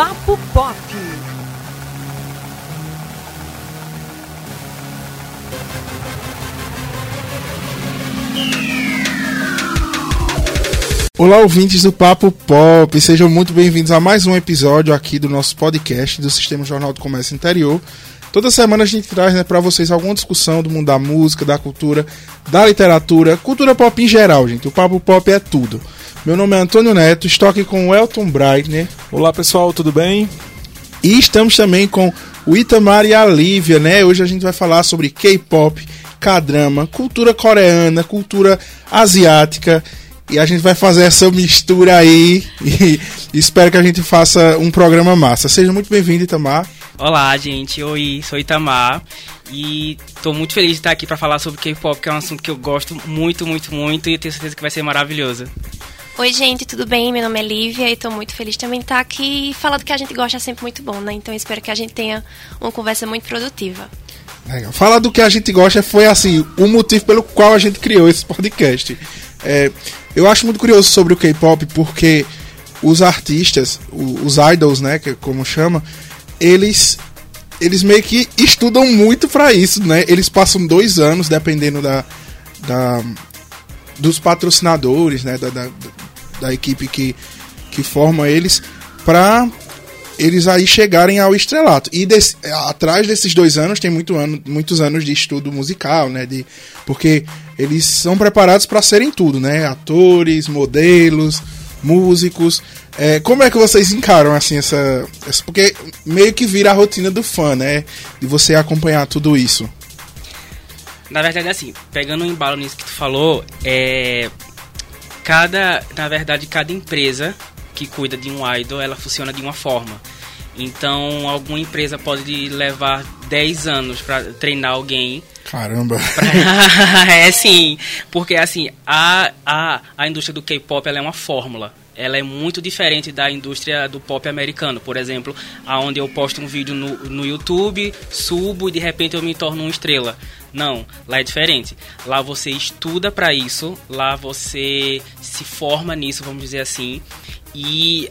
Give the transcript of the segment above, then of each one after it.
Papo Pop. Olá, ouvintes do Papo Pop, sejam muito bem-vindos a mais um episódio aqui do nosso podcast do Sistema Jornal do Comércio Interior. Toda semana a gente traz né, para vocês alguma discussão do mundo da música, da cultura, da literatura, cultura pop em geral, gente. O Papo Pop é tudo. Meu nome é Antônio Neto, estou aqui com o Elton Breitner. Olá pessoal, tudo bem? E estamos também com o Itamar e a Lívia, né? Hoje a gente vai falar sobre K-pop, K-drama, cultura coreana, cultura asiática e a gente vai fazer essa mistura aí e espero que a gente faça um programa massa. Seja muito bem-vindo, Itamar. Olá, gente. Oi, sou Itamar e tô muito feliz de estar aqui para falar sobre K-pop, que é um assunto que eu gosto muito, muito, muito e tenho certeza que vai ser maravilhoso. Oi, gente, tudo bem? Meu nome é Lívia e tô muito feliz também de estar aqui falar do que a gente gosta é sempre muito bom, né? Então espero que a gente tenha uma conversa muito produtiva. Legal. Falar do que a gente gosta foi assim o motivo pelo qual a gente criou esse podcast. É, eu acho muito curioso sobre o K-pop porque os artistas, os idols, né, que como chama, eles eles meio que estudam muito para isso, né? Eles passam dois anos dependendo da, da dos patrocinadores, né, da, da, da equipe que que forma eles para eles aí chegarem ao estrelato. E desse, atrás desses dois anos tem muito ano, muitos anos de estudo musical, né? De, porque eles são preparados para serem tudo, né? Atores, modelos, músicos. É, como é que vocês encaram assim essa, essa, Porque meio que vira a rotina do fã, né? De você acompanhar tudo isso. Na verdade, assim, pegando um embalo nisso que tu falou, é. Cada. Na verdade, cada empresa que cuida de um idol, ela funciona de uma forma. Então, alguma empresa pode levar 10 anos para treinar alguém. Caramba! Pra... é sim, porque assim, a, a, a indústria do K-pop é uma fórmula. Ela é muito diferente da indústria do pop americano, por exemplo, aonde eu posto um vídeo no, no YouTube, subo e de repente eu me torno uma estrela. Não, lá é diferente. Lá você estuda para isso, lá você se forma nisso, vamos dizer assim, e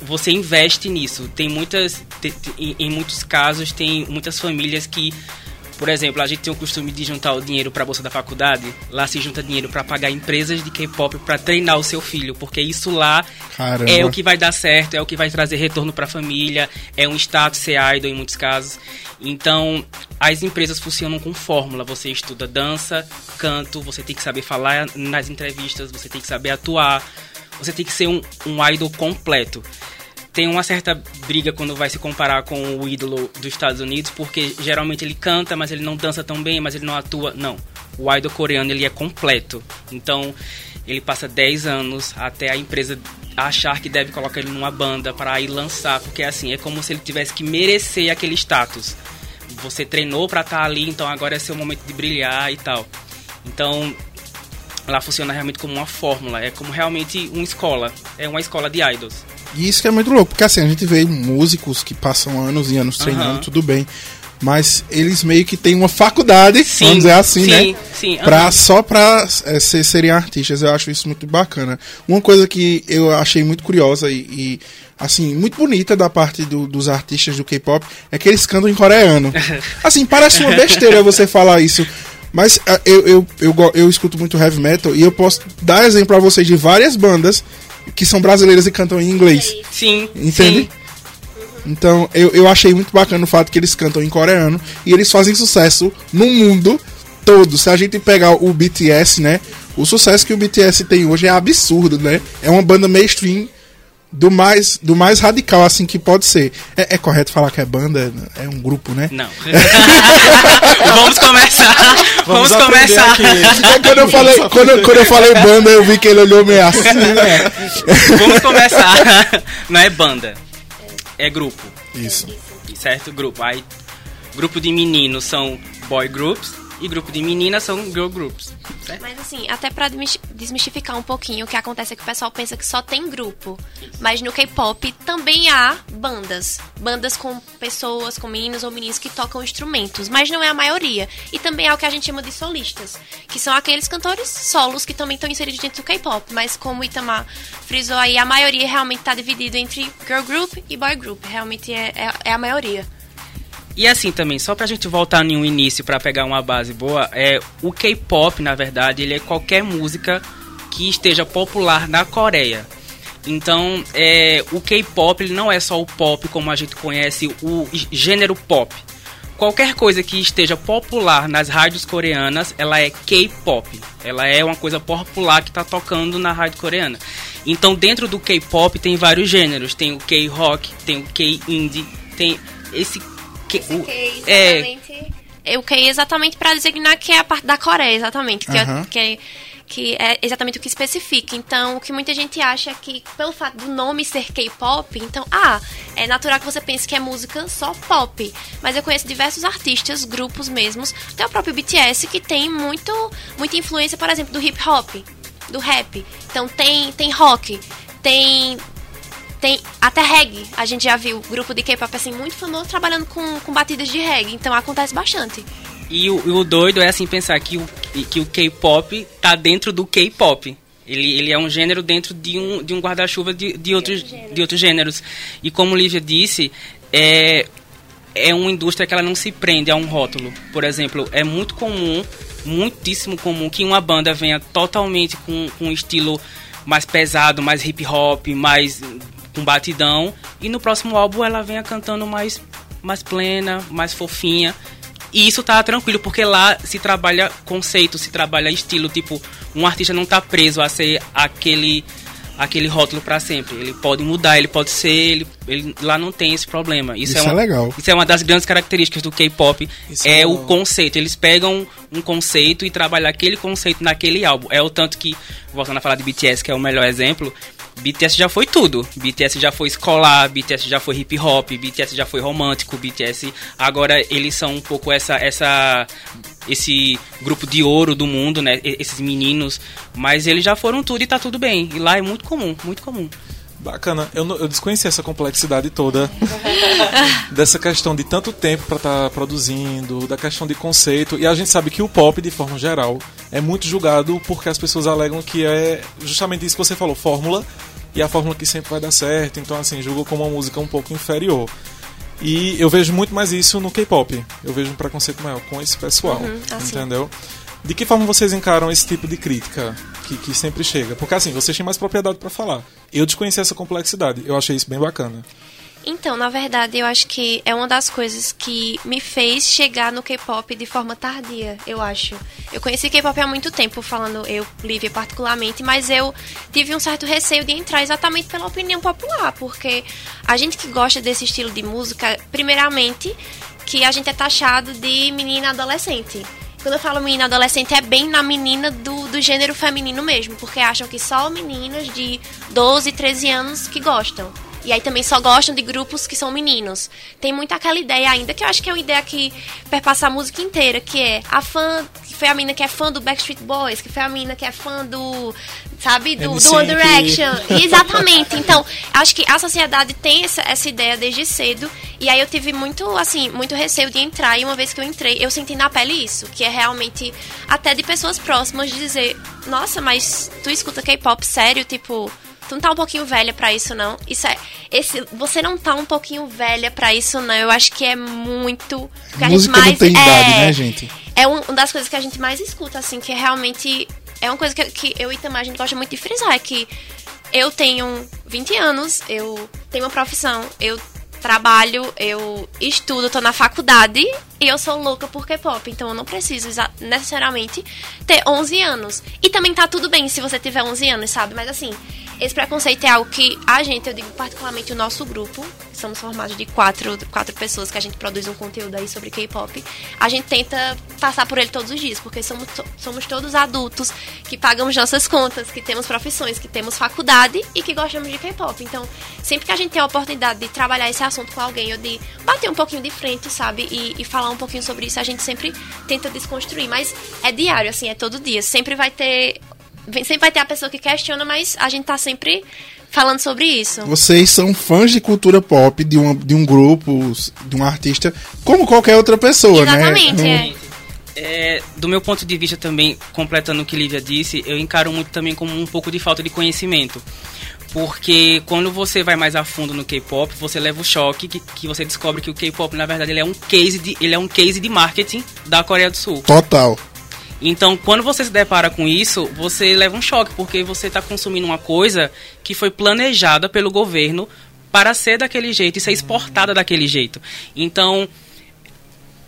você investe nisso. Tem muitas, em muitos casos, tem muitas famílias que, por exemplo, a gente tem o costume de juntar o dinheiro para a bolsa da faculdade. Lá se junta dinheiro para pagar empresas de K-pop para treinar o seu filho, porque isso lá Caramba. é o que vai dar certo, é o que vai trazer retorno para a família, é um status ser idol em muitos casos. Então, as empresas funcionam com fórmula. Você estuda dança, canto, você tem que saber falar nas entrevistas, você tem que saber atuar você tem que ser um, um idol completo. Tem uma certa briga quando vai se comparar com o ídolo dos Estados Unidos, porque geralmente ele canta, mas ele não dança tão bem, mas ele não atua. Não. O idol coreano ele é completo. Então, ele passa 10 anos até a empresa achar que deve colocar ele numa banda para ir lançar, porque assim, é como se ele tivesse que merecer aquele status. Você treinou para estar tá ali, então agora é seu momento de brilhar e tal. Então, ela funciona realmente como uma fórmula, é como realmente uma escola, é uma escola de idols. E isso que é muito louco, porque assim, a gente vê músicos que passam anos e anos treinando, uhum. tudo bem. Mas eles meio que têm uma faculdade, sim, vamos dizer assim, sim, né? Sim, pra, Só pra é, ser, serem artistas. Eu acho isso muito bacana. Uma coisa que eu achei muito curiosa e, e assim, muito bonita da parte do, dos artistas do K-pop é que eles cantam em coreano. Assim, parece uma besteira você falar isso. Mas ah, eu, eu, eu, eu, escuto muito heavy metal e eu posso dar exemplo pra vocês de várias bandas que são brasileiras e cantam em inglês. Sim. Entende? Sim. Então eu, eu achei muito bacana o fato que eles cantam em coreano e eles fazem sucesso no mundo todo. Se a gente pegar o BTS, né? O sucesso que o BTS tem hoje é absurdo, né? É uma banda mainstream do mais, do mais radical, assim, que pode ser. É, é, correto falar que é banda? É um grupo, né? Não. Vamos começar. Vamos, Vamos começar. quando, eu falei, quando, quando eu falei banda, eu vi que ele olhou meio assim, né? Vamos começar. Não é banda. É grupo. Isso. Certo? Grupo. Aí, grupo de meninos são boy groups e grupo de meninas são girl groups. Certo? Mas assim, até pra desmistificar um pouquinho, o que acontece é que o pessoal pensa que só tem grupo. Mas no K-pop também há bandas. Bandas com pessoas, com meninos ou meninos que tocam instrumentos. Mas não é a maioria. E também há o que a gente chama de solistas. Que são aqueles cantores solos que também estão inseridos dentro do K-pop. Mas como o Itamar frisou aí, a maioria realmente está dividido entre girl group e boy group. Realmente é, é, é a maioria. E assim também, só pra gente voltar em um início para pegar uma base boa, é o K-pop, na verdade, ele é qualquer música que esteja popular na Coreia. Então, é, o K-pop não é só o pop como a gente conhece o gênero pop. Qualquer coisa que esteja popular nas rádios coreanas, ela é K-pop. Ela é uma coisa popular que está tocando na rádio coreana. Então, dentro do K-pop tem vários gêneros. Tem o K-rock, tem o K-indie, tem esse que, o, é, é, o que é exatamente para designar que é a parte da Coreia, exatamente, que, uhum. é, que, é, que é exatamente o que especifica. Então, o que muita gente acha é que, pelo fato do nome ser K-pop, então, ah, é natural que você pense que é música só pop. Mas eu conheço diversos artistas, grupos mesmos, até o próprio BTS, que tem muito, muita influência, por exemplo, do hip hop, do rap. Então, tem, tem rock, tem tem até reggae. A gente já viu grupo de K-pop assim muito famoso trabalhando com, com batidas de reggae. Então acontece bastante. E o, o doido é assim pensar que o, que o K-pop tá dentro do K-pop. Ele, ele é um gênero dentro de um, de um guarda-chuva de, de, outros, de outros gêneros. E como Lívia disse, é, é uma indústria que ela não se prende a um rótulo. Por exemplo, é muito comum, muitíssimo comum, que uma banda venha totalmente com, com um estilo mais pesado, mais hip hop, mais com batidão. E no próximo álbum ela venha cantando mais, mais plena, mais fofinha. E isso tá tranquilo, porque lá se trabalha conceito, se trabalha estilo. Tipo, um artista não tá preso a ser aquele aquele rótulo para sempre. Ele pode mudar, ele pode ser, ele, ele lá não tem esse problema. Isso, isso é, uma, é, legal. Isso é uma das grandes características do K-pop, é, é o conceito. Eles pegam um conceito e trabalham aquele conceito naquele álbum. É o tanto que, voltando a falar de BTS, que é o melhor exemplo, BTS já foi tudo. BTS já foi escolar, BTS já foi hip hop, BTS já foi romântico, BTS agora eles são um pouco essa essa esse grupo de ouro do mundo, né? Esses meninos, mas eles já foram tudo e tá tudo bem. E lá é muito comum, muito comum. Bacana. Eu, eu desconheci essa complexidade toda dessa questão de tanto tempo para estar tá produzindo, da questão de conceito. E a gente sabe que o pop, de forma geral, é muito julgado porque as pessoas alegam que é justamente isso que você falou, fórmula, e a fórmula que sempre vai dar certo. Então, assim, julgam como uma música um pouco inferior. E eu vejo muito mais isso no K-pop. Eu vejo um preconceito maior com esse pessoal. Uhum, assim. Entendeu? De que forma vocês encaram esse tipo de crítica que, que sempre chega? Porque assim, vocês têm mais propriedade para falar. Eu desconheci essa complexidade. Eu achei isso bem bacana. Então, na verdade, eu acho que é uma das coisas que me fez chegar no K-pop de forma tardia, eu acho. Eu conheci K-pop há muito tempo, falando eu, Lívia, particularmente, mas eu tive um certo receio de entrar exatamente pela opinião popular, porque a gente que gosta desse estilo de música, primeiramente, que a gente é taxado de menina adolescente. Quando eu falo menina adolescente, é bem na menina do, do gênero feminino mesmo, porque acham que só meninas de 12, 13 anos que gostam. E aí também só gostam de grupos que são meninos. Tem muito aquela ideia ainda, que eu acho que é uma ideia que perpassa a música inteira, que é a fã, que foi a menina que é fã do Backstreet Boys, que foi a menina que é fã do, sabe, do, do One Direction. Exatamente. Então, acho que a sociedade tem essa, essa ideia desde cedo. E aí eu tive muito, assim, muito receio de entrar. E uma vez que eu entrei, eu senti na pele isso, que é realmente até de pessoas próximas dizer, nossa, mas tu escuta K-pop sério, tipo tu não tá um pouquinho velha para isso, não. Isso é. Esse, você não tá um pouquinho velha para isso, não. Eu acho que é muito. Que a gente mais, não tem é, idade, né, gente? É uma das coisas que a gente mais escuta, assim, que realmente. É uma coisa que, que eu e Itamar, a gente gosta muito de frisar, é que eu tenho 20 anos, eu tenho uma profissão, eu trabalho, eu estudo, tô na faculdade e eu sou louca por K-pop, então eu não preciso necessariamente ter 11 anos. E também tá tudo bem se você tiver 11 anos, sabe? Mas assim, esse preconceito é algo que a gente, eu digo particularmente o nosso grupo, somos formados de quatro, quatro pessoas que a gente produz um conteúdo aí sobre K-pop, a gente tenta passar por ele todos os dias, porque somos, somos todos adultos que pagamos nossas contas, que temos profissões, que temos faculdade e que gostamos de K-pop. Então, sempre que a gente tem a oportunidade de trabalhar esse assunto com alguém ou de bater um pouquinho de frente, sabe, e, e falar um pouquinho sobre isso, a gente sempre tenta desconstruir. Mas é diário, assim, é todo dia. Sempre vai ter sempre vai ter a pessoa que questiona, mas a gente tá sempre falando sobre isso. Vocês são fãs de cultura pop, de, uma, de um grupo, de um artista, como qualquer outra pessoa, Exatamente, né? Exatamente, é. É, do meu ponto de vista também, completando o que Lívia disse, eu encaro muito também como um pouco de falta de conhecimento. Porque quando você vai mais a fundo no K-pop, você leva o choque que, que você descobre que o K-pop, na verdade, ele é um case de, ele é um case de marketing da Coreia do Sul. Total. Então, quando você se depara com isso, você leva um choque, porque você está consumindo uma coisa que foi planejada pelo governo para ser daquele jeito e ser exportada daquele jeito. Então,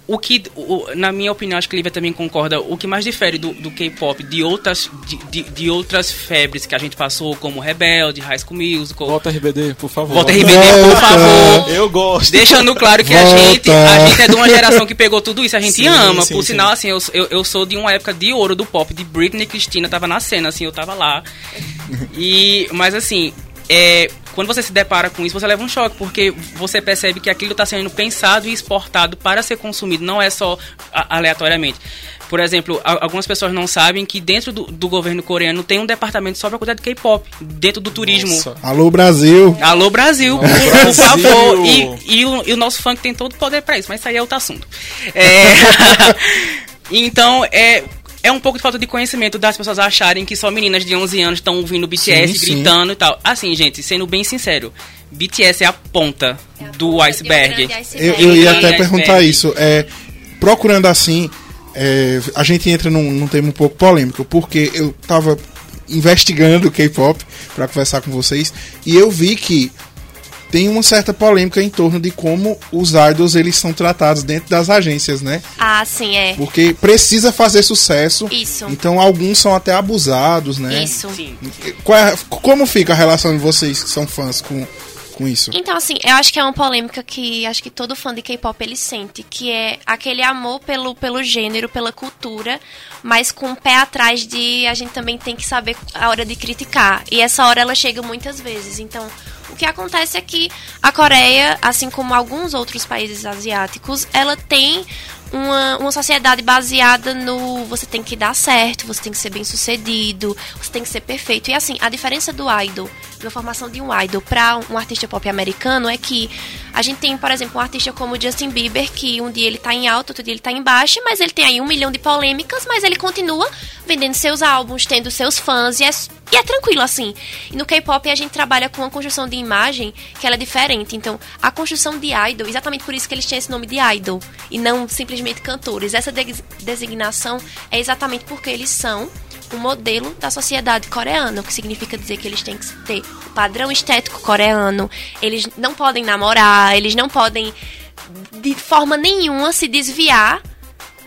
o que, o, na minha opinião, acho que Lívia também concorda, o que mais difere do, do K-pop de outras, de, de, de, outras febres que a gente passou, como Rebelde, High School Musical... Volta RBD, por favor. Volta RBD, por favor. Eu gosto. Deixando claro que a gente, a gente é de uma geração que pegou tudo isso, a gente sim, ama. Sim, por sim. sinal, assim, eu, eu, eu, sou de uma época de ouro do pop, de Britney e Christina, tava na cena, assim, eu tava lá. E, mas assim, é, quando você se depara com isso, você leva um choque, porque você percebe que aquilo está sendo pensado e exportado para ser consumido, não é só aleatoriamente. Por exemplo, algumas pessoas não sabem que dentro do, do governo coreano tem um departamento só para cuidar de K-pop, dentro do turismo. Nossa. Alô, Brasil! Alô, Brasil, por, por, favor! E, e, o, e, o, nosso funk tem todo o poder para isso, mas isso aí é outro assunto. É... então, é, é um pouco de falta de conhecimento das pessoas acharem que só meninas de 11 anos estão ouvindo BTS, sim, gritando sim. e tal. Assim, gente, sendo bem sincero, BTS é a ponta é a do ponta iceberg. Eu, eu, ia até perguntar isso. É, procurando assim, é, a gente entra num, num tema um pouco polêmico, porque eu tava investigando o K-pop para conversar com vocês e eu vi que tem uma certa polêmica em torno de como os idols eles são tratados dentro das agências, né? Ah, sim, é. Porque precisa fazer sucesso. Isso. Então alguns são até abusados, né? Isso. Sim. É, como fica a relação de vocês que são fãs com com isso? Então, assim, eu acho que é uma polêmica que acho que todo fã de K-pop ele sente, que é aquele amor pelo, pelo gênero, pela cultura, mas com o pé atrás de a gente também tem que saber a hora de criticar. E essa hora ela chega muitas vezes. Então, o que acontece é que a Coreia, assim como alguns outros países asiáticos, ela tem uma, uma sociedade baseada no você tem que dar certo, você tem que ser bem sucedido, você tem que ser perfeito. E assim, a diferença do idol, da formação de um idol para um artista pop americano é que a gente tem, por exemplo, um artista como Justin Bieber, que um dia ele tá em alta, outro dia ele tá em baixa, mas ele tem aí um milhão de polêmicas, mas ele continua vendendo seus álbuns, tendo seus fãs, e é, e é tranquilo assim. E no K-pop a gente trabalha com uma construção de imagem que ela é diferente. Então, a construção de idol, exatamente por isso que eles têm esse nome de idol, e não simplesmente cantores. Essa de designação é exatamente porque eles são um modelo da sociedade coreana, o que significa dizer que eles têm que ter o padrão estético coreano, eles não podem namorar, eles não podem de forma nenhuma se desviar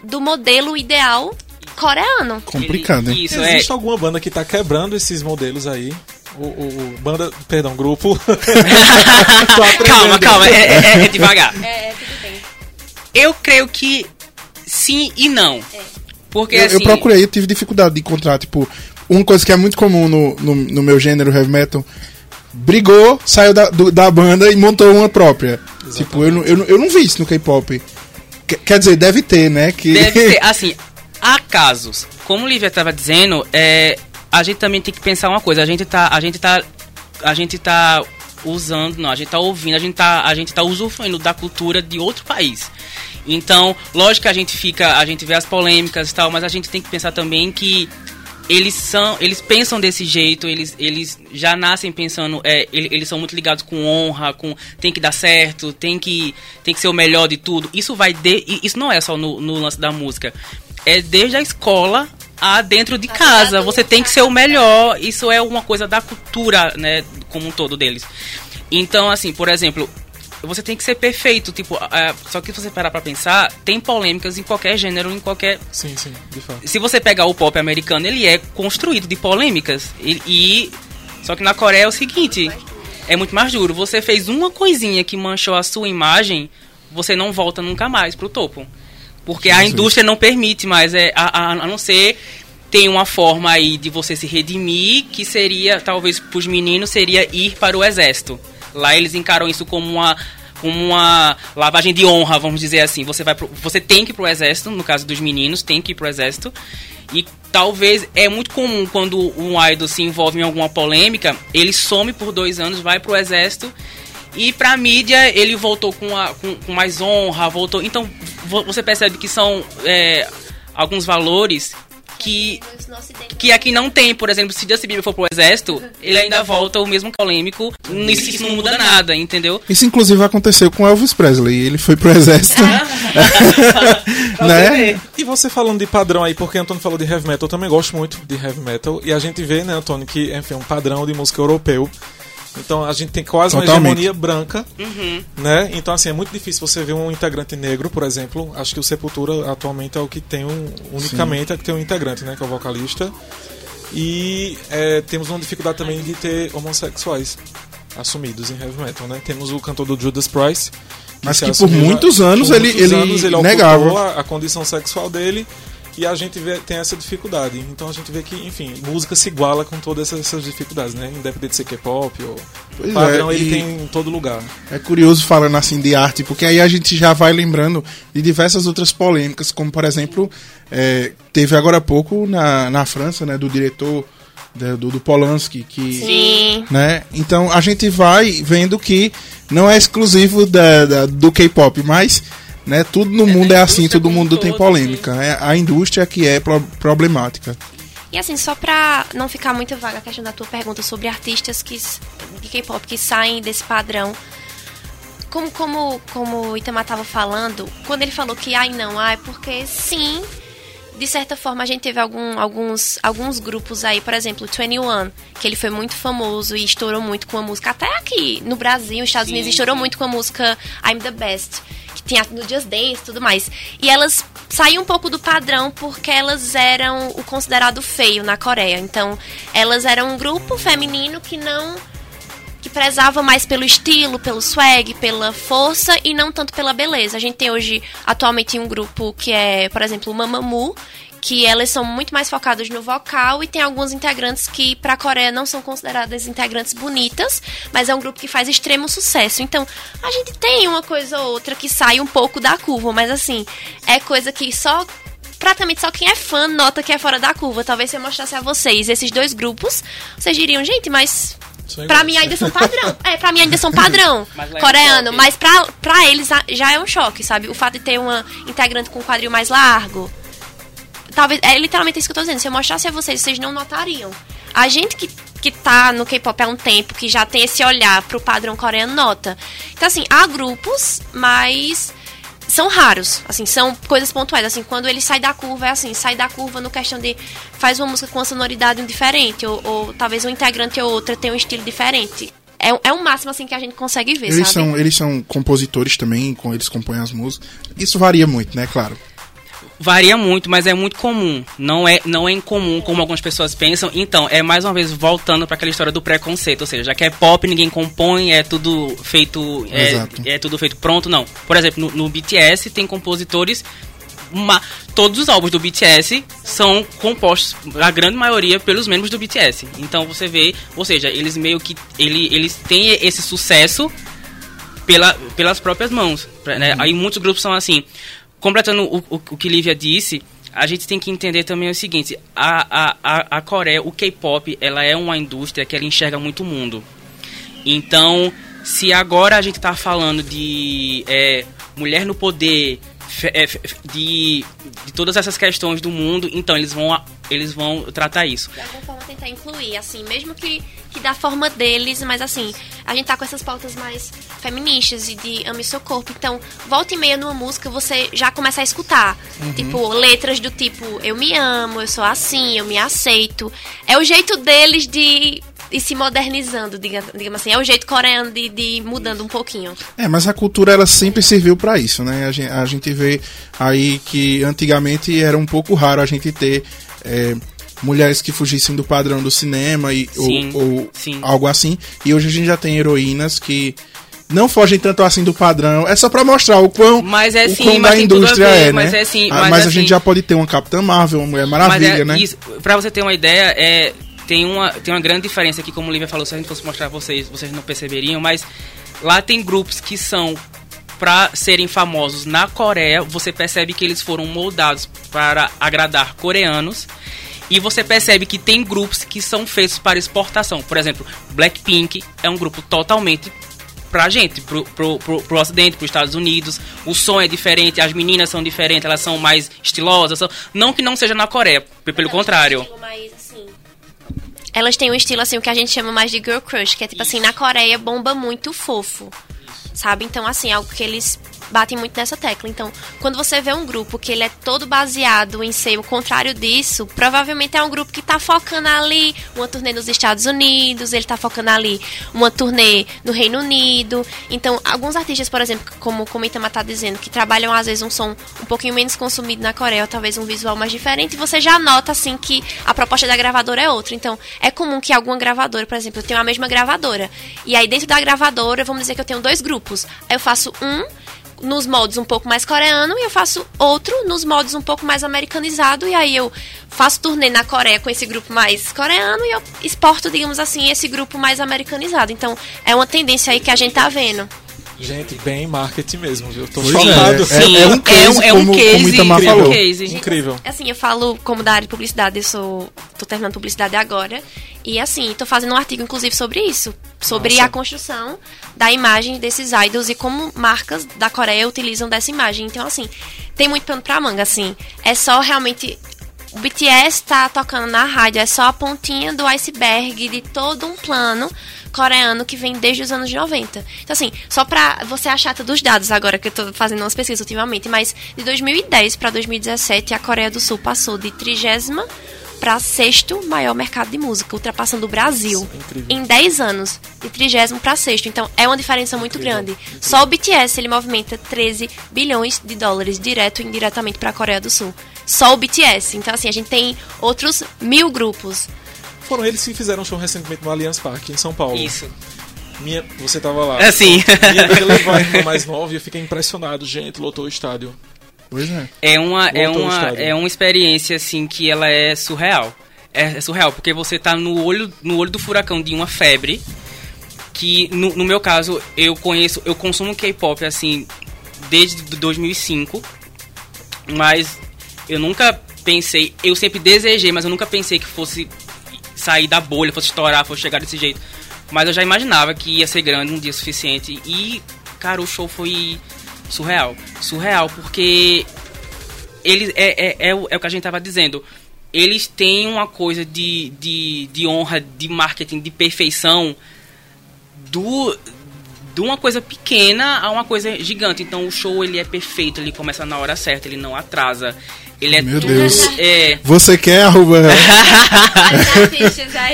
do modelo ideal coreano. Complicado, hein? Isso, Existe é... alguma banda que tá quebrando esses modelos aí? O, o, o banda, perdão, grupo. calma, calma, é, é, é devagar. É, tudo bem. Eu creio que sim e não. É. Porque, eu, assim... eu procurei, eu tive dificuldade de encontrar, tipo, uma coisa que é muito comum no, no, no meu gênero heavy metal. Brigou, saiu da, do, da banda e montou uma própria. Exatamente. Tipo, eu, eu, eu não vi isso no K-pop. Quer dizer, deve ter, né? Que... Deve ter, assim, há casos. Como o Lívia estava dizendo, é, a gente também tem que pensar uma coisa. A gente tá, a gente tá, a gente tá usando, não, a gente tá ouvindo, a gente tá, a gente tá usufruindo da cultura de outro país. Então, lógico que a gente fica, a gente vê as polêmicas e tal, mas a gente tem que pensar também que eles são, eles pensam desse jeito, eles, eles já nascem pensando, é, eles, eles, são muito ligados com honra, com tem que dar certo, tem que, tem que ser o melhor de tudo. Isso vai de, isso não é só no, no lance da música, é desde a escola a dentro de casa. Você tem que ser o melhor. Isso é uma coisa da cultura, né, como um todo deles. Então, assim, por exemplo, você tem que ser perfeito. Tipo, uh, só que se você parar pra pensar, tem polêmicas em qualquer gênero, em qualquer. Sim, sim, de fato. Se você pegar o pop americano, ele é construído de polêmicas. E, e Só que na Coreia é o seguinte, é muito mais duro. Você fez uma coisinha que manchou a sua imagem, você não volta nunca mais pro topo. Porque a indústria não permite mais, é, a, a, a não ser tem uma forma aí de você se redimir, que seria, talvez para os meninos, seria ir para o exército. Lá eles encaram isso como uma como uma lavagem de honra, vamos dizer assim. Você vai pro, você tem que ir pro exército, no caso dos meninos, tem que ir pro exército. E talvez é muito comum quando um idol se envolve em alguma polêmica, ele some por dois anos, vai pro exército e pra mídia ele voltou com, a, com, com mais honra, voltou. Então você percebe que são é, alguns valores que, que aqui não tem, por exemplo, se Justin Bieber for pro exército, ele ainda volta o mesmo polêmico, isso, isso não muda nada, entendeu? Isso inclusive aconteceu com Elvis Presley, ele foi pro exército. né? E você falando de padrão aí, porque Antônio falou de heavy metal, eu também gosto muito de heavy metal, e a gente vê, né, Antônio, que enfim, um padrão de música europeu então a gente tem quase Totalmente. uma hegemonia branca, uhum. né? Então assim é muito difícil você ver um integrante negro, por exemplo. Acho que o Sepultura atualmente é o que tem um unicamente Sim. é que tem um integrante, né? Que é o vocalista. E é, temos uma dificuldade também de ter homossexuais assumidos em heavy metal, né? Temos o cantor do Judas Price. Mas que por muitos anos por ele, muitos ele, anos ele negava a, a condição sexual dele e a gente vê, tem essa dificuldade. Então a gente vê que, enfim, música se iguala com todas essas dificuldades, né? Independente de ser K-pop ou pois padrão, é, ele tem em todo lugar. É curioso falando assim de arte, porque aí a gente já vai lembrando de diversas outras polêmicas, como por exemplo, é, teve agora há pouco na, na França, né, do diretor do, do Polanski, que, Sim. né? Então a gente vai vendo que não é exclusivo da, da do K-pop, mas né? Tudo no é, mundo é assim, todo mundo tem polêmica. É a indústria que é pro problemática. E assim, só pra não ficar muito vaga a questão da tua pergunta sobre artistas que, de K-pop que saem desse padrão. Como, como, como o Itamar tava falando, quando ele falou que ai não, ai, porque sim, de certa forma a gente teve algum, alguns, alguns grupos aí, por exemplo, 21, que ele foi muito famoso e estourou muito com a música, até aqui no Brasil, nos Estados sim, Unidos, estourou sim. muito com a música I'm the Best tinha no Just Dance e tudo mais. E elas saíam um pouco do padrão porque elas eram o considerado feio na Coreia. Então, elas eram um grupo feminino que não que prezava mais pelo estilo, pelo swag, pela força e não tanto pela beleza. A gente tem hoje atualmente um grupo que é, por exemplo, o Mamamoo, que elas são muito mais focadas no vocal e tem alguns integrantes que para a Coreia não são consideradas integrantes bonitas, mas é um grupo que faz extremo sucesso. Então, a gente tem uma coisa ou outra que sai um pouco da curva, mas assim, é coisa que só praticamente só quem é fã nota que é fora da curva. Talvez se eu mostrasse a vocês esses dois grupos, vocês diriam, gente, mas Pra mim ainda são padrão. É, pra mim ainda são padrão coreano. Mas pra, pra eles já é um choque, sabe? O fato de ter uma integrante com um quadril mais largo, talvez. É literalmente isso que eu tô dizendo. Se eu mostrasse a vocês, vocês não notariam. A gente que, que tá no K-pop há um tempo, que já tem esse olhar pro padrão coreano, nota. Então, assim, há grupos, mas são raros, assim, são coisas pontuais, assim, quando ele sai da curva, é assim, sai da curva no questão de faz uma música com uma sonoridade diferente, ou, ou talvez um integrante ou outra tenha um estilo diferente. É, é um máximo, assim, que a gente consegue ver, eles sabe? São, eles são compositores também, com eles compõem as músicas. Isso varia muito, né, claro. Varia muito, mas é muito comum. Não é, não é incomum como algumas pessoas pensam. Então, é mais uma vez voltando para aquela história do preconceito. Ou seja, já que é pop, ninguém compõe, é tudo feito. É, é tudo feito pronto. Não. Por exemplo, no, no BTS tem compositores. Uma, todos os álbuns do BTS são compostos, a grande maioria, pelos membros do BTS. Então você vê, ou seja, eles meio que. Ele, eles têm esse sucesso pela, pelas próprias mãos. Né? Uhum. Aí muitos grupos são assim completando o, o, o, que Lívia disse, a gente tem que entender também o seguinte: a, a, a Coreia, o K-pop, ela é uma indústria que ela enxerga muito o mundo. Então, se agora a gente está falando de é, mulher no poder, é, de, de todas essas questões do mundo, então eles vão, eles vão tratar isso. De alguma forma tentar incluir, assim, mesmo que que da forma deles, mas assim, a gente tá com essas pautas mais feministas e de ame seu corpo. Então, volta e meia numa música você já começa a escutar. Uhum. Tipo, letras do tipo, eu me amo, eu sou assim, eu me aceito. É o jeito deles de e se modernizando, digamos, digamos assim. É o jeito coreano de, de mudando um pouquinho. É, mas a cultura ela sempre serviu para isso, né? A gente, a gente vê aí que antigamente era um pouco raro a gente ter é, mulheres que fugissem do padrão do cinema e, Sim, ou, ou sim. algo assim. E hoje a gente já tem heroínas que não fogem tanto assim do padrão. É só pra mostrar o quão, Mas é o sim, quão mas da indústria ver, é, mas né? é sim, Ah, mas mas é a gente já pode ter uma Capitã Marvel, uma Mulher Maravilha, Mas é né? Isso, pra você ter uma ideia, é, tem, uma, tem uma grande diferença aqui, como o Lívia falou, se a gente fosse mostrar pra vocês, vocês não perceberiam, mas lá tem grupos que são pra serem famosos na Coreia, você percebe que eles foram moldados para agradar coreanos. E você percebe que tem grupos que são feitos para exportação. Por exemplo, Blackpink é um grupo totalmente pra gente, pro, pro, pro, pro ocidente, pros Estados Unidos. O som é diferente, as meninas são diferentes, elas são mais estilosas. São... Não que não seja na Coreia, pe- pelo contrário. Elas têm um estilo assim, o que a gente chama mais de girl crush, que é tipo assim, na Coreia bomba muito fofo. Sabe? Então, assim, algo que eles batem muito nessa tecla. Então, quando você vê um grupo que ele é todo baseado em ser o contrário disso, provavelmente é um grupo que tá focando ali uma turnê nos Estados Unidos, ele tá focando ali uma turnê no Reino Unido. Então, alguns artistas, por exemplo, como o Komitama tá dizendo, que trabalham às vezes um som um pouquinho menos consumido na Coreia, ou talvez um visual mais diferente, você já nota assim que a proposta da gravadora é outra. Então, é comum que alguma gravadora, por exemplo, eu tenho a mesma gravadora. E aí dentro da gravadora, vamos dizer que eu tenho dois grupos. Aí eu faço um nos moldes um pouco mais coreano e eu faço outro nos moldes um pouco mais americanizado e aí eu faço turnê na Coreia com esse grupo mais coreano e eu exporto, digamos assim, esse grupo mais americanizado. Então, é uma tendência aí que a gente tá vendo. Gente, bem marketing mesmo, viu? Tô Pois chocado. é, Sim, é um case, é um como- case, como o Itamar é um falou. case. Incrível. Assim, eu falo como da área de publicidade, eu sou. tô terminando publicidade agora. E assim, tô fazendo um artigo, inclusive, sobre isso. Sobre Nossa. a construção da imagem desses idols e como marcas da Coreia utilizam dessa imagem. Então, assim, tem muito pano pra manga, assim. É só realmente. O BTS tá tocando na rádio, é só a pontinha do iceberg de todo um plano coreano que vem desde os anos 90. Então, assim, só pra você achar todos os dados agora, que eu tô fazendo umas pesquisas ultimamente, mas de 2010 pra 2017, a Coreia do Sul passou de trigésima para sexto maior mercado de música, ultrapassando o Brasil em 10 anos, de trigésimo para sexto. Então é uma diferença muito Incrível, grande. Só o BTS ele movimenta 13 bilhões de dólares direto e indiretamente para a Coreia do Sul. Só o BTS. Então assim a gente tem outros mil grupos. Foram eles que fizeram um show recentemente no Allianz Parque, em São Paulo. Isso. Minha, você tava lá. É sim. Minha amiga levou a irmã mais nova e eu fiquei impressionado. Gente, lotou o estádio. Pois é. É uma, é, Voltou uma, é uma experiência, assim, que ela é surreal. É, é surreal, porque você tá no olho, no olho do furacão de uma febre, que, no, no meu caso, eu conheço, eu consumo K-pop, assim, desde 2005, mas eu nunca pensei, eu sempre desejei, mas eu nunca pensei que fosse sair da bolha, fosse estourar, fosse chegar desse jeito. Mas eu já imaginava que ia ser grande um dia suficiente e, cara, o show foi surreal. Surreal, porque eles é, é, é, o, é o que a gente tava dizendo. Eles têm uma coisa de, de, de honra, de marketing, de perfeição do de uma coisa pequena a uma coisa gigante. Então o show ele é perfeito, ele começa na hora certa, ele não atrasa. Ele é Meu tudo Deus. é Você quer, arroba?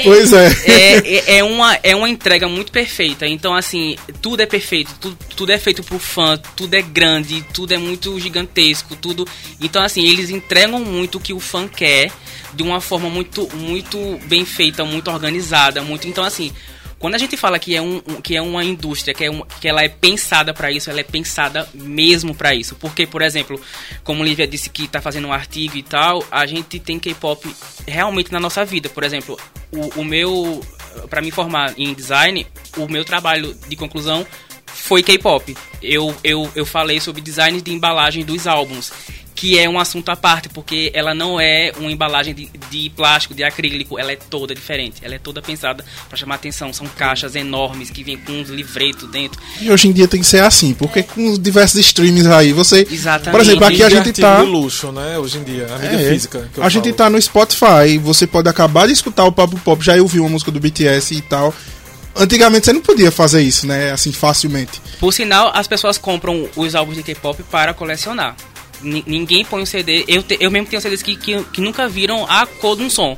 pois é. é, é, é uma, é uma entrega muito perfeita. Então, assim, tudo é perfeito, tudo, tudo é feito pro fã, tudo é grande, tudo é muito gigantesco, tudo. Então, assim, eles entregam muito o que o fã quer de uma forma muito, muito bem feita, muito organizada, muito. Então, assim. Quando a gente fala que é, um, que é uma indústria, que, é um, que ela é pensada para isso, ela é pensada mesmo para isso. Porque, por exemplo, como Lívia disse que tá fazendo um artigo e tal, a gente tem K-pop realmente na nossa vida. Por exemplo, o, o meu. para me formar em design, o meu trabalho de conclusão foi K-pop. Eu, eu, eu falei sobre design de embalagem dos álbuns. Que é um assunto à parte, porque ela não é uma embalagem de, de plástico, de acrílico, ela é toda diferente. Ela é toda pensada para chamar atenção. São caixas enormes que vêm com uns livretos dentro. E hoje em dia tem que ser assim, porque com os diversos streams aí, você. Exatamente. Por exemplo, aqui a gente tá. de luxo, né? Hoje em dia, a mídia É, física. que eu a gente falo. tá no Spotify, você pode acabar de escutar o Papo Pop, já ouviu uma música do BTS e tal. Antigamente você não podia fazer isso, né? Assim, facilmente. Por sinal, as pessoas compram os álbuns de K-pop para colecionar. Ni- ninguém põe um CD. Eu, te- eu mesmo tenho CDs que, que, que nunca viram a cor de um som.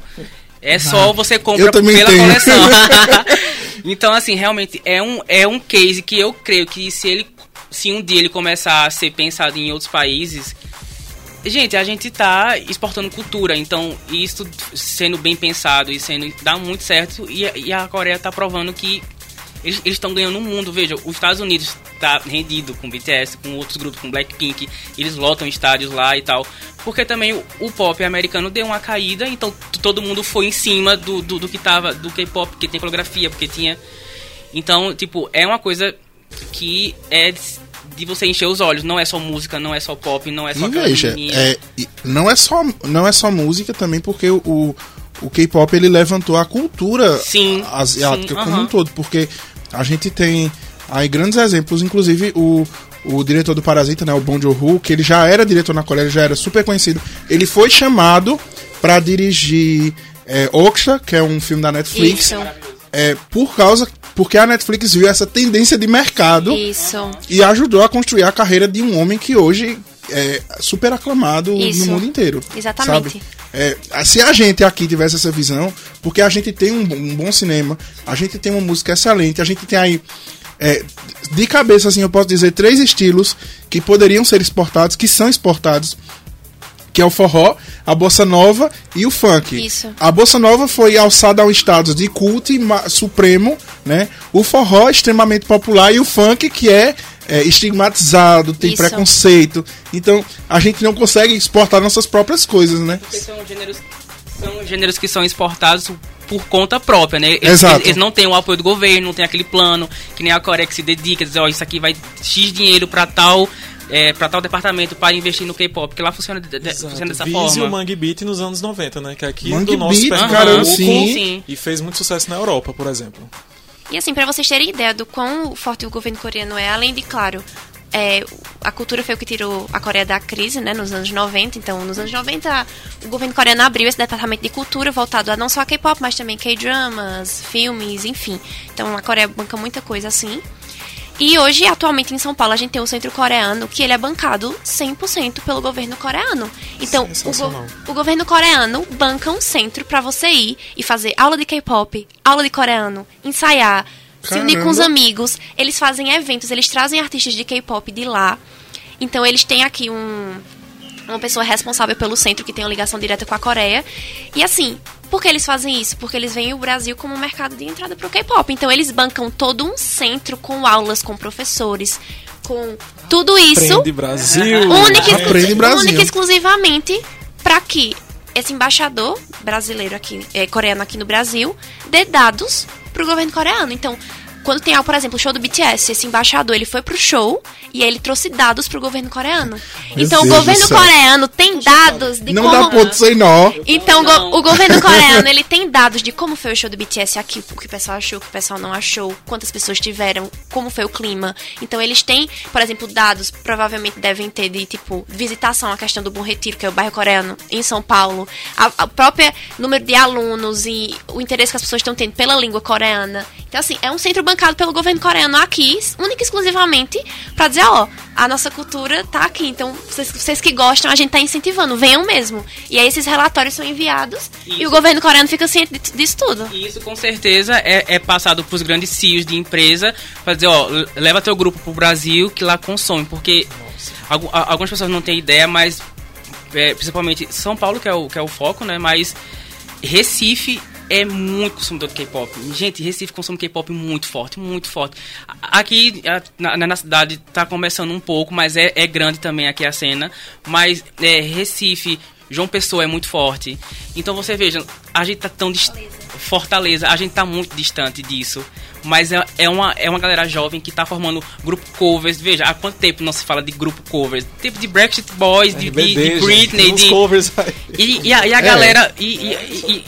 É só você compra pela tenho. coleção. então, assim, realmente é um, é um case que eu creio que se ele. Se um dia ele começar a ser pensado em outros países, Gente, a gente tá exportando cultura, então isso sendo bem pensado e sendo dá muito certo e, e a Coreia tá provando que eles estão ganhando o mundo. Veja, os Estados Unidos tá rendido com BTS, com outros grupos, com Blackpink, eles lotam estádios lá e tal. Porque também o, o pop americano deu uma caída, então todo mundo foi em cima do, do, do que tava, do K-pop, porque tem coreografia, porque tinha. Então, tipo, é uma coisa que é de você encher os olhos. Não é só música, não é só pop, não é só e veja, é, não é só não é só música também, porque o, o K-pop ele levantou a cultura sim, asiática sim, como uh -huh. um todo, porque a gente tem aí grandes exemplos, inclusive o, o diretor do Parasita, né, o Bong Joon-ho, que ele já era diretor na Coreia, já era super conhecido. Ele foi chamado para dirigir é, Oksha, que é um filme da Netflix. Isso. É, por causa porque a Netflix viu essa tendência de mercado Isso. e ajudou a construir a carreira de um homem que hoje é super aclamado Isso. no mundo inteiro. Exatamente. Sabe? É, se a gente aqui tivesse essa visão, porque a gente tem um, um, bom cinema, a gente tem uma música excelente, a gente tem aí. É, de cabeça, assim, eu posso dizer três estilos que poderiam ser exportados, que são exportados, que é o forró, a bossa nova e o funk. Isso. A bossa nova foi alçada ao estado de culto supremo, né? O forró extremamente popular e o funk que é é, estigmatizado, tem Isso. preconceito. Então a gente não consegue exportar nossas próprias coisas, né? Porque são gêneros, são gêneros que são exportados por conta própria, né? Eles, Exato. eles, não têm o apoio do governo, não tem aquele plano, que nem a Coreia que se dedica, dizer, ó, oh, isso aqui vai X dinheiro para tal é, para tal departamento para investir no K-pop, porque lá funciona, de, de, funciona dessa Vise forma. o Mangue Beat nos anos 90, né? Que é aqui Mangue do nosso Beat, cara, sim. sim. E fez muito sucesso na Europa, por exemplo. E assim, para vocês terem ideia do quão forte o governo coreano é, além de, claro, é, a cultura foi o que tirou a Coreia da crise, né, nos anos 90. Então, nos anos 90, o governo coreano abriu esse departamento de cultura voltado a não só K-pop, mas também K-dramas, filmes, enfim. Então, a Coreia banca muita coisa assim. E hoje, atualmente em São Paulo, a gente tem o Centro Coreano, que ele é bancado 100% pelo governo coreano. Então, o, go o, governo coreano banca um centro para você ir e fazer aula de K-pop, aula de coreano, ensaiar, Caramba. se unir com os amigos. Eles fazem eventos, eles trazem artistas de K-pop de lá. Então, eles têm aqui um, uma pessoa responsável pelo centro que tem uma ligação direta com a Coreia. E assim, por que eles fazem isso? Porque eles veem o Brasil como um mercado de entrada para o K-pop. Então eles bancam todo um centro com aulas, com professores, com tudo isso. Aprende Brasil. Única, Aprende Brasil. única exclusivamente para que esse embaixador brasileiro aqui, é, coreano aqui no Brasil, dê dados para o governo coreano. Então, quando tem por exemplo, o show do BTS, esse embaixador, ele foi pro show e aí ele trouxe dados pro governo coreano. Meu então Deus o governo coreano tem dados de não como... Não dá ponto sem nó. Então o governo coreano, ele tem dados de como foi o show do BTS aqui, o que o pessoal achou, o que o pessoal não achou, quantas pessoas tiveram, como foi o clima. Então eles têm, por exemplo, dados, provavelmente devem ter de, tipo, visitação, a questão do Bom Retiro, que é o bairro coreano, em São Paulo. A, a própria número de alunos e o interesse que as pessoas estão tendo pela língua coreana. Então, assim, é um centro bancado pelo governo coreano aqui, única e exclusivamente, para dizer, ó, a nossa cultura tá aqui. Então, vocês, vocês, que gostam, a gente tá incentivando, venham mesmo. E aí esses relatórios são enviados isso. e o governo coreano fica ciente disso tudo. E isso, com certeza, é, é passado pros grandes CEOs de empresa para dizer, ó, leva teu grupo pro Brasil que lá consome, porque algumas pessoas não têm ideia, mas é, principalmente São Paulo, que é o, que é o foco, né? Mas Recife é muito consumidor de K-pop. Gente, Recife consome K-pop muito forte, muito forte. Aqui na, na, cidade tá começando um pouco, mas é, é grande também aqui a cena. Mas é, Recife, João Pessoa é muito forte. Então você veja, a gente tá tão Fortaleza. Fortaleza, a gente tá muito distante disso. Mas é, é, uma, é uma galera jovem que tá formando grupo covers. Veja, há quanto tempo não se fala de grupo covers? Tipo de Brexit Boys, de, RBD, de, de Britney, de. Covers e, e, a, e a é. galera. E, e,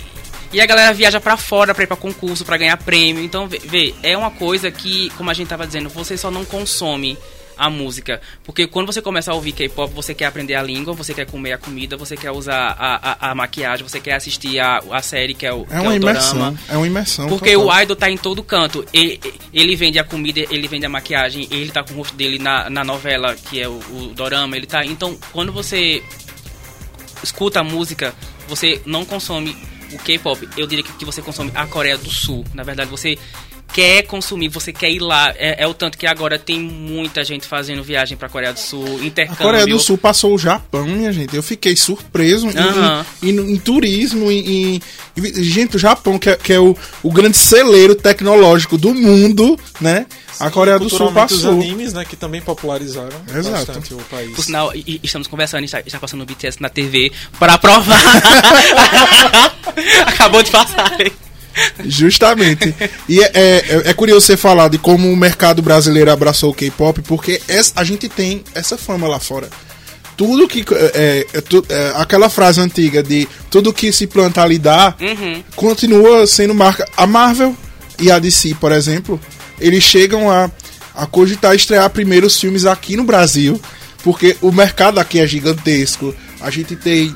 e a galera viaja para fora para ir para concurso, para ganhar prêmio. Então, vê, vê, é uma coisa que, como a gente tava dizendo, você só não consome a música. Porque quando você começa a ouvir K-pop, você quer aprender a língua, você quer comer a comida, você quer usar a, a, a maquiagem, você quer assistir a, a série que é o, é uma é imersão, É uma imersão. Porque total. o idol tá em todo canto. Ele, ele vende a comida, ele vende a maquiagem, ele tá com o rosto dele na, na novela, que é o, o dorama, ele tá. Então, quando você escuta a música, você não consome o K-pop, eu diria que, que você consome a Coreia do Sul. Na verdade, você quer consumir, você quer ir lá. É, é o tanto que agora tem muita gente fazendo viagem pra Coreia do Sul, intercâmbio. A Coreia do Sul passou o Japão, minha gente. Eu fiquei surpreso em, Aham. em, em- em turismo, em, em- em- Gente, o Japão, que é, que é o, o grande celeiro tecnológico do mundo, né? A Coreia do Sul Culturalmente, os passou. animes, né, que também popularizaram Exato. bastante o país. Por sinal, e- e estamos conversando, está, está passando o BTS na TV para provar. Acabou de passar. hein? Justamente. E é, é, é curioso você falar de como o mercado brasileiro abraçou o K-pop, porque essa- a gente tem essa fama lá fora. Tudo que. É, é, tu- é, aquela frase antiga de tudo que se planta ali dá, Uhum. continua sendo marca. A Marvel e a DC, por exemplo, eles chegam a, a cogitar estrear primeiros filmes aqui no Brasil, porque o mercado aqui é gigantesco. A gente tem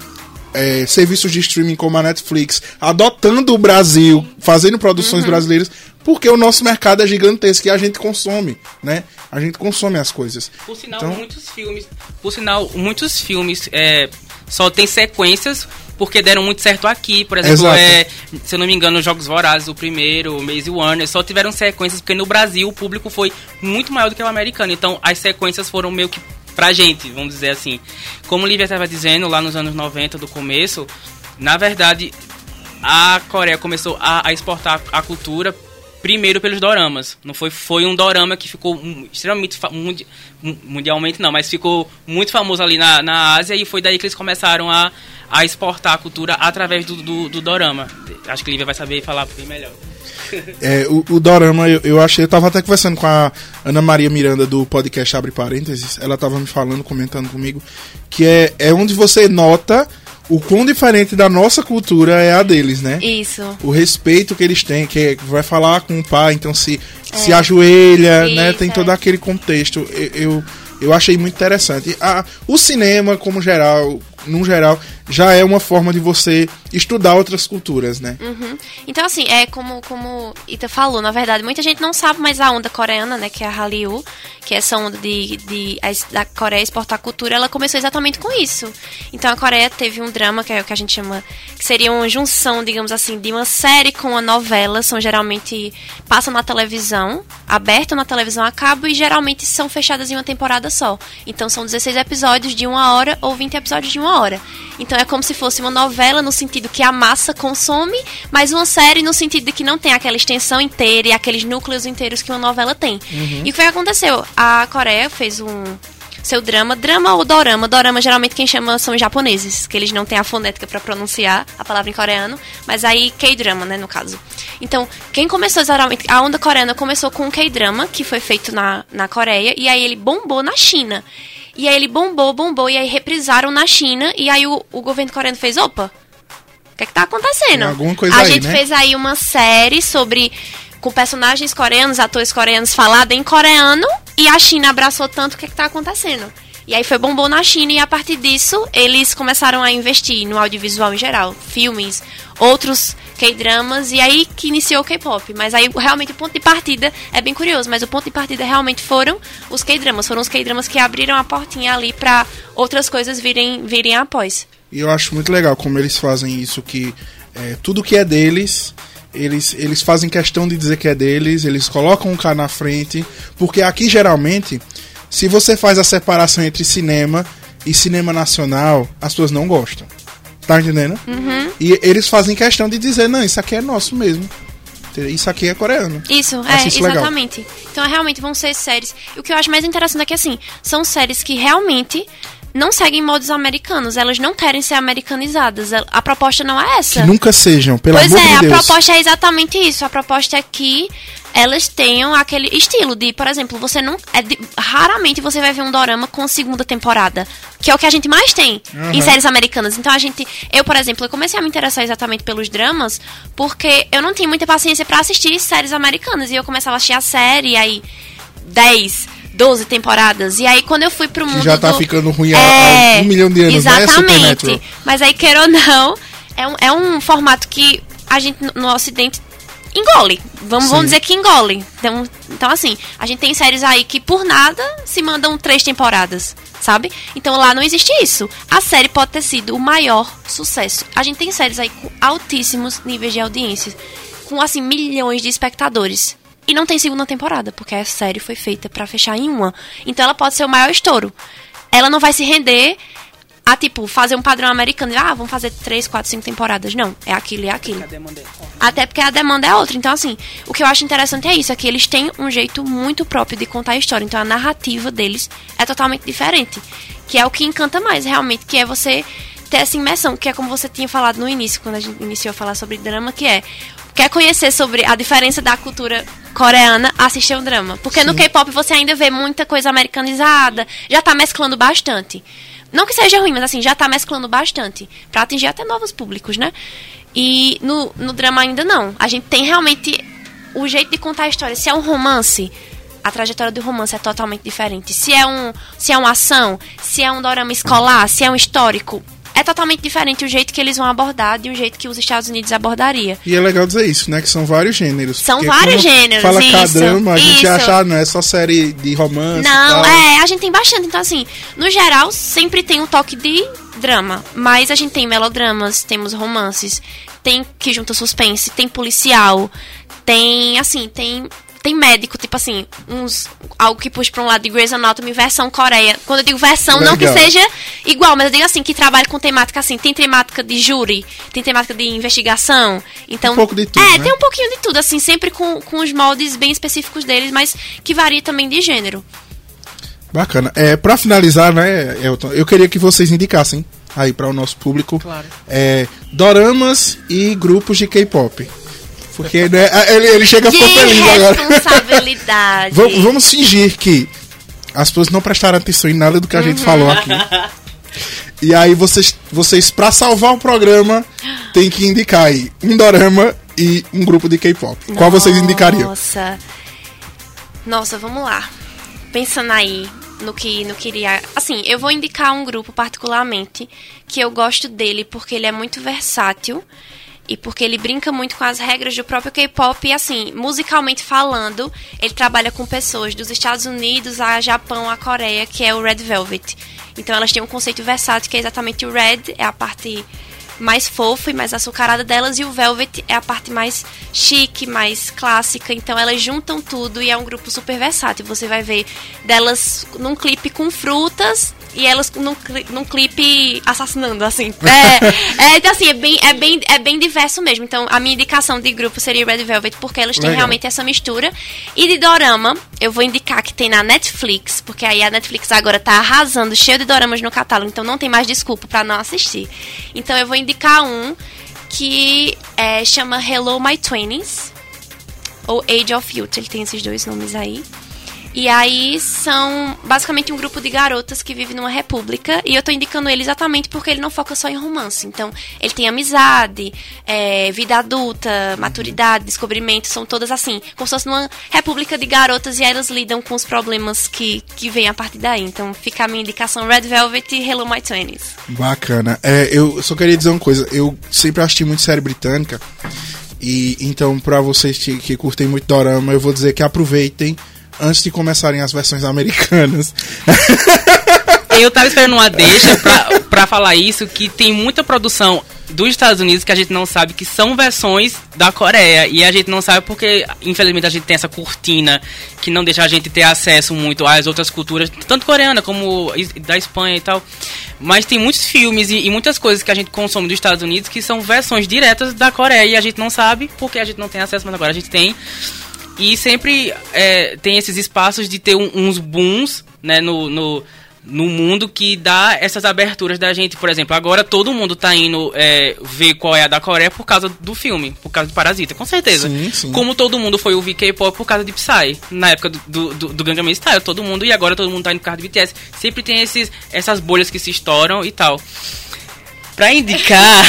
é, serviços de streaming como a Netflix adotando o Brasil, fazendo produções brasileiras, porque o nosso mercado é gigantesco e a gente consome, né? A gente consome as coisas. Por sinal, Então- muitos filmes. Por sinal, muitos filmes é, só tem sequências porque deram muito certo aqui. Por exemplo, é, se eu não me engano, os Jogos Vorazes, o primeiro, o Maze Warner, só tiveram sequências porque no Brasil o público foi muito maior do que o americano. Então as sequências foram meio que pra gente, vamos dizer assim. Como o Lívia estava dizendo, lá nos anos 90 do começo, na verdade, a Coreia começou a, a exportar a cultura primeiro pelos doramas. Não foi, foi um dorama que ficou extremamente mundi- mu- mundialmente não, mas ficou muito famoso ali na, na Ásia e foi daí que eles começaram a, a exportar a cultura através do, do, do dorama. Acho que Lívia vai saber falar bem melhor. É, o, o Dorama, eu, eu achei, eu tava até conversando com a Ana Maria Miranda do podcast Abre Parênteses, ela tava me falando, comentando comigo, que é, é onde você nota o quão diferente da nossa cultura é a deles, né? Isso. O respeito que eles têm, que é- vai falar com o pai, então se, se ajoelha, né? Isso, Tem todo é. aquele contexto. Eu, eu, eu achei muito interessante. A, o cinema, como geral, no geral, já é uma forma de você estudar outras culturas, né? Uhum. Então, assim, é como, como Ita falou, na verdade, muita gente não sabe, mas a onda coreana, né, que é a Hallyu, que é essa onda de, de da Coreia exportar cultura, ela começou exatamente com isso. Então, a Coreia teve um drama, que é o que a gente chama, que seria uma junção, digamos assim, de uma série com uma novela, são geralmente, passam na televisão, aberto na televisão a cabo, e geralmente são fechadas em uma temporada só. Então, são 16 episódios de uma hora, ou 20 episódios de uma hora. Então, é como se fosse uma novela no sentido que a massa consome, mas uma série no sentido de que não tem aquela extensão inteira e aqueles núcleos inteiros que uma novela tem. E o que aconteceu? A Coreia fez um seu drama, drama ou dorama. Dorama geralmente quem chama são os japoneses, que eles não têm a fonética pra pronunciar a palavra em coreano, mas aí K-drama, né, no caso. Então, quem começou exatamente, a onda coreana começou com o K-drama, que foi feito na, na Coreia, e aí ele bombou na China. E aí ele bombou, bombou, e aí reprisaram na China, e aí o, o governo coreano fez, opa, o que é que tá acontecendo? Tem alguma coisa a aí, gente né? fez aí uma série sobre com personagens coreanos, atores coreanos falada em coreano e a China abraçou tanto o que, é que tá acontecendo. E aí foi bombou na China e a partir disso eles começaram a investir no audiovisual em geral, filmes, outros K-dramas e aí que iniciou o K-pop. Mas aí realmente o ponto de partida é bem curioso, mas o ponto de partida realmente foram os K-dramas, foram os K-dramas que abriram a portinha ali pra outras coisas virem virem após. E eu acho muito legal como eles fazem isso, que é, tudo que é deles, eles, eles fazem questão de dizer que é deles, eles colocam o cara na frente, porque aqui geralmente, se você faz a separação entre cinema e cinema nacional, as pessoas não gostam. Tá entendendo? E eles fazem questão de dizer, não, isso aqui é nosso mesmo. Isso aqui é coreano. Isso, Acho é, isso legal. exatamente. Então, realmente, vão ser séries. O que eu acho mais interessante é que, assim, são séries que realmente não seguem modos americanos. Elas não querem ser americanizadas. A a proposta não é essa. Que nunca sejam, pelo pois amor é, de a Deus. proposta é exatamente isso. A proposta é que elas tenham aquele estilo de, por exemplo, você não. É de- raramente você vai ver um dorama com segunda temporada. Que é o que a gente mais tem em Uhum. séries americanas. Então a gente. Eu, por exemplo, eu comecei a me interessar exatamente pelos dramas porque eu não tinha muita paciência pra assistir séries americanas. E eu começava a assistir a série, aí 10, 12 temporadas. E aí quando eu fui pro mundo. já tá do- ficando ruim há- É, há um milhão de anos, né, Exatamente. Mas aí, queira ou não, é um, é um formato que a gente no- no ocidente engole. Vamos, Sim. vamos dizer que engole. Então, então, assim, a gente tem séries aí que por nada se mandam três temporadas, sabe? Então lá não existe isso. A série pode ter sido o maior sucesso. A gente tem séries aí com altíssimos níveis de audiência. Com, assim, milhões de espectadores. E não tem segunda temporada, porque a série foi feita para fechar em uma. Então ela pode ser o maior estouro. Ela não vai se render a, tipo, fazer um padrão americano. Ah, vamos fazer três, quatro, cinco temporadas. Não, é aquilo e é aquilo. Até porque a demanda é outra. Então, assim, o que eu acho interessante é isso, é que eles têm um jeito muito próprio de contar a história. Então, a narrativa deles é totalmente diferente. Que é o que encanta mais, realmente, que é você ter essa imersão, que é como você tinha falado no início, quando a gente iniciou a falar sobre drama, que é quer conhecer sobre a diferença da cultura coreana, assistir um drama. Porque Sim. no K-pop você ainda vê muita coisa americanizada, já tá mesclando bastante. Não que seja ruim, mas assim, já tá mesclando bastante. para atingir até novos públicos, né? E no, no drama ainda não. A gente tem realmente o jeito de contar a história. Se é um romance, a trajetória do romance é totalmente diferente. Se é um, se é uma ação, se é um drama escolar, se é um histórico, é totalmente diferente o jeito que eles vão abordar de um jeito que os Estados Unidos abordaria. E é legal dizer isso, né? Que são vários gêneros. São vários gêneros. Fala isso, drama, a gente acha, ah, não é só série de romance. Não, é, a gente tem bastante. Então, assim, no geral, sempre tem um toque de drama. Mas a gente tem melodramas, temos romances, tem que junta suspense, tem policial, tem, assim, tem tem médico, tipo assim, uns algo que puxa pra um lado de Grey's Anatomy versão Coreia. Quando eu digo versão, Legal. não que seja igual, mas eu digo assim, que trabalha com temática assim, tem temática de júri, tem temática de investigação. Então, um pouco de tudo. É, né? tem um pouquinho de tudo, assim, sempre com, com os moldes bem específicos deles, mas que varia também de gênero. Bacana. É, pra finalizar, né, Elton, eu queria que vocês indicassem aí para o nosso público claro. é, doramas e grupos de K-pop. Porque né, ele, ele chega a ficar feliz agora. responsabilidade. vamos, vamos fingir que as pessoas não prestaram atenção em nada do que a gente falou aqui. E aí vocês, vocês para salvar o programa, tem que indicar aí um dorama e um grupo de K-pop. Qual vocês indicariam? Nossa. Nossa, vamos lá. Pensando aí no que no que iria, assim, eu vou indicar um grupo particularmente que eu gosto dele porque ele é muito versátil e porque ele brinca muito com as regras do próprio K-pop e assim, musicalmente falando, ele trabalha com pessoas dos Estados Unidos a Japão, a Coreia, que é o Red Velvet. Então elas têm um conceito versátil que é exatamente o red, é a parte mais fofa e mais açucarada delas e o Velvet é a parte mais chique, mais clássica. Então elas juntam tudo e é um grupo super versátil. Você vai ver delas num clipe com frutas e elas num, num clipe assassinando, assim. É, é, então, assim, é bem, é, bem, é bem diverso mesmo. Então, a minha indicação de grupo seria Red Velvet, porque elas têm Legal. realmente essa mistura. E de dorama, eu vou indicar que tem na Netflix, porque aí a Netflix agora tá arrasando, cheio de doramas no catálogo, então não tem mais desculpa para não assistir. Então, eu vou indicar um que é, chama Hello My Twenties, ou Age of Youth, ele tem esses dois nomes aí. E aí são basicamente um grupo de garotas que vive numa república. E eu tô indicando ele exatamente porque ele não foca só em romance. Então, ele tem amizade, é, vida adulta, maturidade, descobrimento, são todas assim, como se fosse numa república de garotas e elas lidam com os problemas que, que vêm a partir daí. Então, fica a minha indicação Red Velvet e Hello My Twenties. Bacana. É, eu só queria dizer uma coisa. Eu sempre assisti muito série britânica. E então, para vocês que, que curtem muito dorama, eu vou dizer que aproveitem antes de começarem as versões americanas. Eu tava esperando uma deixa pra, pra falar isso, que tem muita produção dos Estados Unidos que a gente não sabe que são versões da Coreia. E a gente não sabe porque, infelizmente, a gente tem essa cortina que não deixa a gente ter acesso muito às outras culturas, tanto coreana como da Espanha e tal. Mas tem muitos filmes e, e, muitas coisas que a gente consome dos Estados Unidos que são versões diretas da Coreia e a gente não sabe porque a gente não tem acesso, mas agora a gente tem. E sempre é, tem esses espaços de ter um, uns booms né, no, no, no, mundo que dá essas aberturas da gente. Por exemplo, agora todo mundo tá indo é, ver qual é a da Coreia por causa do filme, por causa de Parasita, com certeza. Sim, sim. Como todo mundo foi ouvir K-pop por causa de Psy, na época do, do, do Gangnam Style, todo mundo, e agora todo mundo tá indo por causa de BTS. Sempre tem esses, essas bolhas que se estouram e tal. Pra indicar.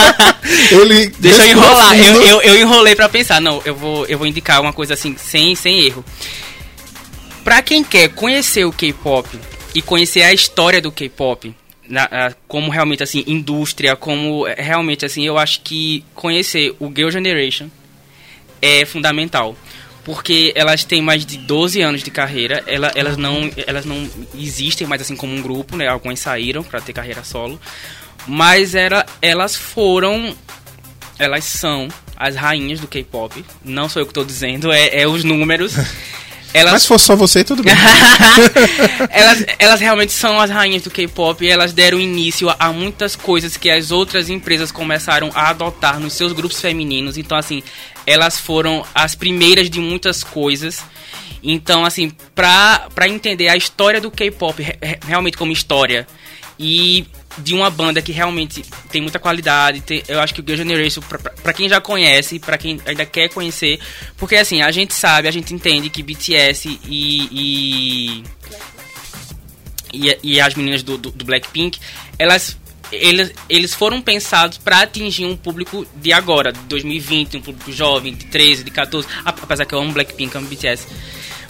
Ele Deixa eu enrolar. Eu, eu, eu, enrolei pra pensar. Não, eu vou, eu vou indicar uma coisa assim, sem, sem erro. Pra quem quer conhecer o K-pop e conhecer a história do K-pop, como realmente assim, indústria, como realmente assim, eu acho que conhecer o Girl Generation é fundamental porque elas têm mais de 12 anos de carreira, ela, elas, não, elas não existem mais assim como um grupo, né? Algumas saíram para ter carreira solo, mas era, elas foram, elas são as rainhas do K-pop. Não sou eu que estou dizendo, é, é os números. Elas... Mas se fosse só você, tudo bem. elas, elas realmente são as rainhas do K-pop e elas deram início a muitas coisas que as outras empresas começaram a adotar nos seus grupos femininos. Então, assim, elas foram as primeiras de muitas coisas. Então, assim, pra, pra entender a história do K-pop realmente como história e de uma banda que realmente tem muita qualidade. Tem, eu acho que o Girl Generation, pra, pra, pra quem já conhece, pra quem ainda quer conhecer, porque assim, a gente sabe, a gente entende que BTS e. e, e, e as meninas do, do, do Blackpink, elas eles, eles foram pensados para atingir um público de agora, de 2020, um público jovem, de 13, de 14, apesar que eu amo Blackpink, amo BTS.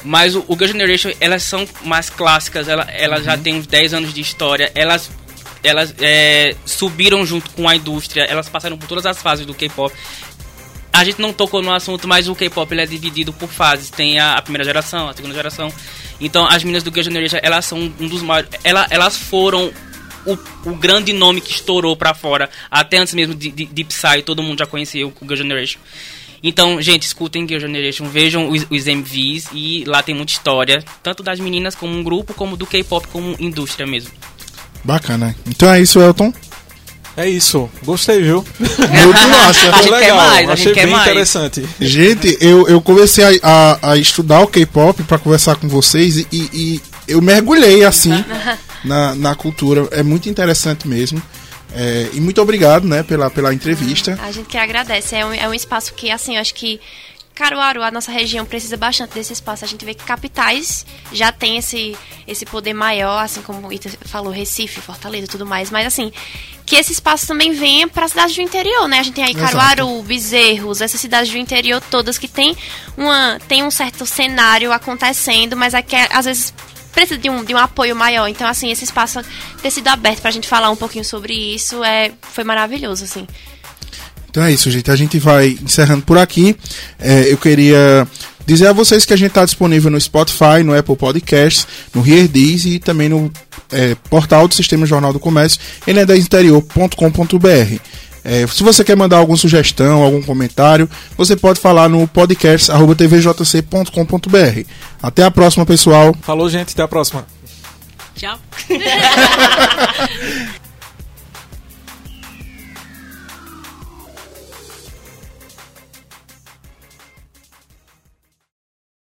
Mas o, o Girl Generation, elas são mais clássicas, ela, elas uhum. já têm uns 10 anos de história, elas elas é, subiram junto com a indústria, elas passaram por todas as fases do K-pop. A gente não tocou no assunto, mas o K-pop é dividido por fases. Tem a, a, primeira geração, a segunda geração. Então, as meninas do Girl Generation, elas são um dos maiores... Ela, elas foram o, o, grande nome que estourou para fora. Até antes mesmo de, de, de Psy, todo mundo já conhecia o Girl Generation. Então, gente, escutem Girl Generation, vejam os, os MVs e lá tem muita história, tanto das meninas como um grupo, como do K-pop como indústria mesmo. Bacana. Então é isso, Elton. É isso, gostei, viu? Muito massa. Foi legal, mais, achei bem mais. interessante. Gente, eu, eu comecei a, a, a estudar o K-pop para conversar com vocês e, e, eu mergulhei assim na, na cultura. É muito interessante mesmo. É, e muito obrigado, né, pela, pela entrevista. A gente que agradece. É um, é um espaço que, assim, eu acho que Caruaru, a nossa região, precisa bastante desse espaço. A gente vê que capitais já tem esse, esse poder maior, assim como o Ita falou, Recife, Fortaleza e tudo mais. Mas, assim, que esse espaço também venha para as cidades do interior, né? A gente tem aí Caruaru, Exato. Bezerros, essas cidades do interior todas que tem, uma, tem um certo cenário acontecendo, mas é que às vezes precisa de um, de um apoio maior. Então, assim, esse espaço ter sido aberto para a gente falar um pouquinho sobre isso é, foi maravilhoso, assim. Então é isso, gente. A gente vai encerrando por aqui. É, eu queria dizer a vocês que a gente está disponível no Spotify, no Apple Podcasts, no Heardiz e também no é, portal do Sistema Jornal do Comércio, enedainterior.com.br. É, se você quer mandar alguma sugestão, algum comentário, você pode falar no podcast.tvjc.com.br. Até a próxima, pessoal. Falou, gente. Até a próxima. Tchau.